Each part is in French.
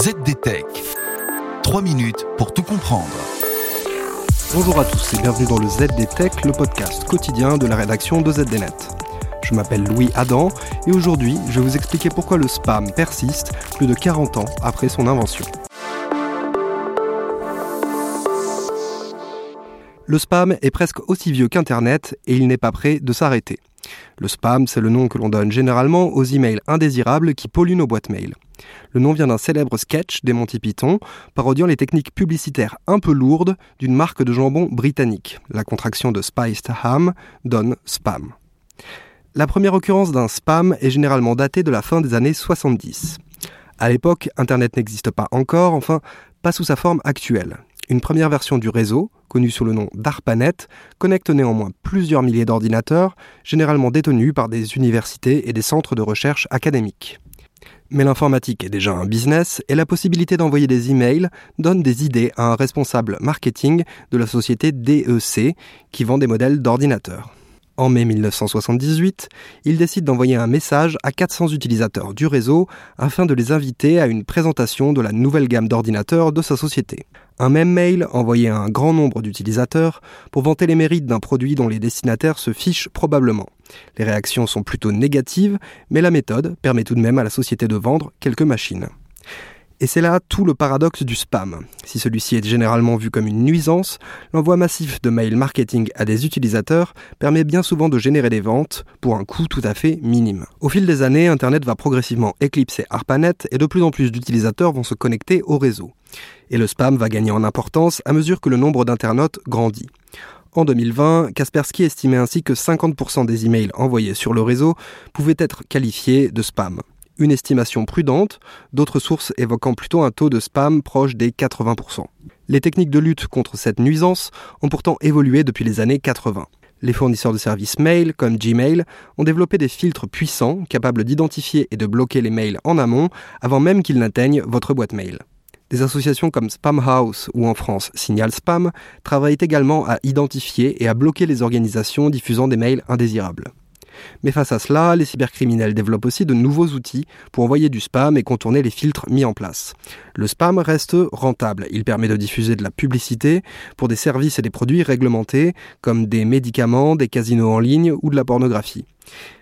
ZDTech. 3 minutes pour tout comprendre. Bonjour à tous et bienvenue dans le ZDTech, le podcast quotidien de la rédaction de ZDNet. Je m'appelle Louis Adam et aujourd'hui je vais vous expliquer pourquoi le spam persiste plus de 40 ans après son invention. Le spam est presque aussi vieux qu'Internet et il n'est pas prêt de s'arrêter. Le spam, c'est le nom que l'on donne généralement aux emails indésirables qui polluent nos boîtes mail. Le nom vient d'un célèbre sketch des Monty Python, parodiant les techniques publicitaires un peu lourdes d'une marque de jambon britannique. La contraction de Spiced Ham donne spam. La première occurrence d'un spam est généralement datée de la fin des années 70. À l'époque, Internet n'existe pas encore, enfin, pas sous sa forme actuelle. Une première version du réseau, connue sous le nom d'ARPANET, connecte néanmoins plusieurs milliers d'ordinateurs, généralement détenus par des universités et des centres de recherche académiques. Mais l'informatique est déjà un business et la possibilité d'envoyer des emails donne des idées à un responsable marketing de la société DEC qui vend des modèles d'ordinateurs. En mai 1978, il décide d'envoyer un message à 400 utilisateurs du réseau afin de les inviter à une présentation de la nouvelle gamme d'ordinateurs de sa société. Un même mail envoyé à un grand nombre d'utilisateurs pour vanter les mérites d'un produit dont les destinataires se fichent probablement. Les réactions sont plutôt négatives, mais la méthode permet tout de même à la société de vendre quelques machines. Et c'est là tout le paradoxe du spam. Si celui-ci est généralement vu comme une nuisance, l'envoi massif de mails marketing à des utilisateurs permet bien souvent de générer des ventes pour un coût tout à fait minime. Au fil des années, Internet va progressivement éclipser ARPANET et de plus en plus d'utilisateurs vont se connecter au réseau. Et le spam va gagner en importance à mesure que le nombre d'internautes grandit. En 2020, Kaspersky estimait ainsi que 50% des emails envoyés sur le réseau pouvaient être qualifiés de spam une estimation prudente, d'autres sources évoquant plutôt un taux de spam proche des 80%. Les techniques de lutte contre cette nuisance ont pourtant évolué depuis les années 80. Les fournisseurs de services mail, comme Gmail, ont développé des filtres puissants capables d'identifier et de bloquer les mails en amont avant même qu'ils n'atteignent votre boîte mail. Des associations comme Spamhaus ou en France Signal Spam travaillent également à identifier et à bloquer les organisations diffusant des mails indésirables. Mais face à cela, les cybercriminels développent aussi de nouveaux outils pour envoyer du spam et contourner les filtres mis en place. Le spam reste rentable. Il permet de diffuser de la publicité pour des services et des produits réglementés comme des médicaments, des casinos en ligne ou de la pornographie.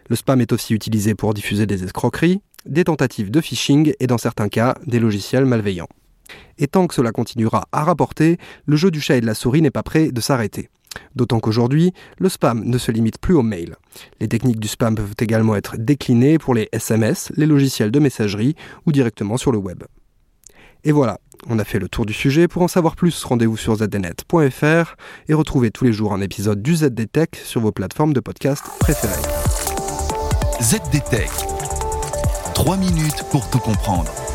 Le spam est aussi utilisé pour diffuser des escroqueries, des tentatives de phishing et dans certains cas des logiciels malveillants. Et tant que cela continuera à rapporter, le jeu du chat et de la souris n'est pas prêt de s'arrêter. D'autant qu'aujourd'hui, le spam ne se limite plus aux mails. Les techniques du spam peuvent également être déclinées pour les SMS, les logiciels de messagerie ou directement sur le web. Et voilà, on a fait le tour du sujet. Pour en savoir plus, rendez-vous sur zdnet.fr et retrouvez tous les jours un épisode du ZDTech sur vos plateformes de podcast préférées. ZDTech. 3 minutes pour tout comprendre.